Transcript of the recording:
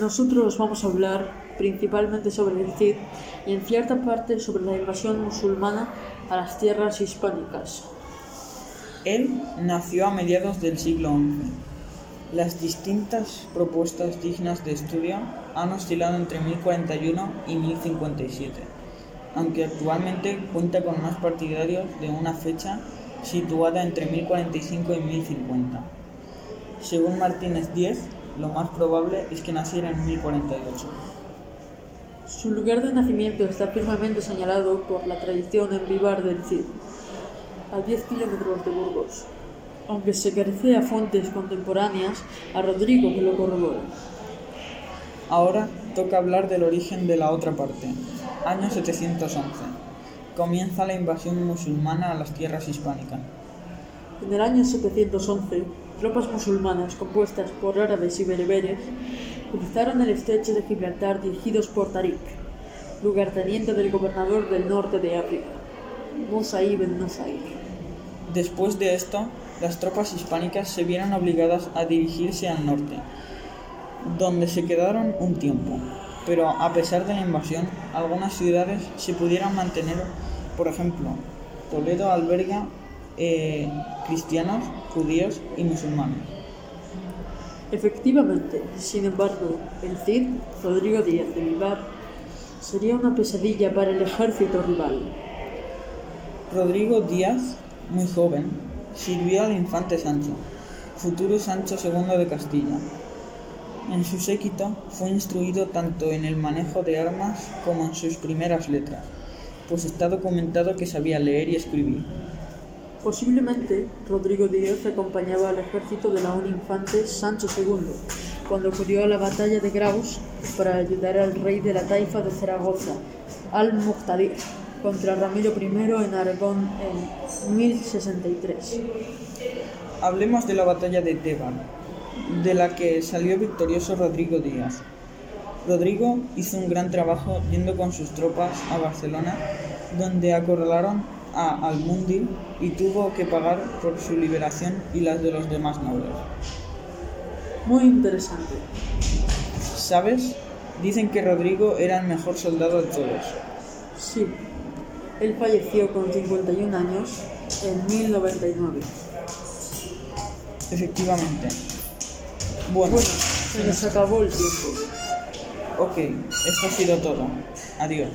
Nosotros vamos a hablar principalmente sobre el Cid y en cierta parte sobre la invasión musulmana a las tierras hispánicas. Él nació a mediados del siglo XI. Las distintas propuestas dignas de estudio han oscilado entre 1041 y 1057, aunque actualmente cuenta con más partidarios de una fecha situada entre 1045 y 1050. Según Martínez X, lo más probable es que naciera en 1048. Su lugar de nacimiento está firmemente señalado por la tradición en Vivar del Cid, a 10 kilómetros de Burgos, aunque se carece a fuentes contemporáneas a Rodrigo que lo corroboran. Ahora toca hablar del origen de la otra parte. Año 711. Comienza la invasión musulmana a las tierras hispánicas. En el año 711, tropas musulmanas compuestas por árabes y bereberes cruzaron el estrecho de Gibraltar dirigidos por Tarik, lugarteniente del gobernador del norte de África, Musa ibn Nusair. Después de esto, las tropas hispánicas se vieron obligadas a dirigirse al norte, donde se quedaron un tiempo. Pero a pesar de la invasión, algunas ciudades se pudieron mantener, por ejemplo, Toledo alberga eh, cristianos, judíos y musulmanes. Efectivamente, sin embargo, el Cid, Rodrigo Díaz de Vivar, sería una pesadilla para el ejército rival. Rodrigo Díaz, muy joven, sirvió al infante Sancho, futuro Sancho II de Castilla. En su séquito fue instruido tanto en el manejo de armas como en sus primeras letras, pues está documentado que sabía leer y escribir. Posiblemente, Rodrigo Díaz acompañaba al ejército del aún infante Sancho II cuando acudió a la batalla de Graus para ayudar al rey de la taifa de Zaragoza, al-Muqtadir, contra Ramiro I en Aragón en 1063. Hablemos de la batalla de Teban, de la que salió victorioso Rodrigo Díaz. Rodrigo hizo un gran trabajo yendo con sus tropas a Barcelona, donde acorralaron a Almundi y tuvo que pagar por su liberación y las de los demás nobles. Muy interesante. ¿Sabes? Dicen que Rodrigo era el mejor soldado de todos. Sí, él falleció con 51 años en 1099. Efectivamente. Bueno, Bueno, se nos acabó el tiempo. ok, esto ha sido todo. Adiós.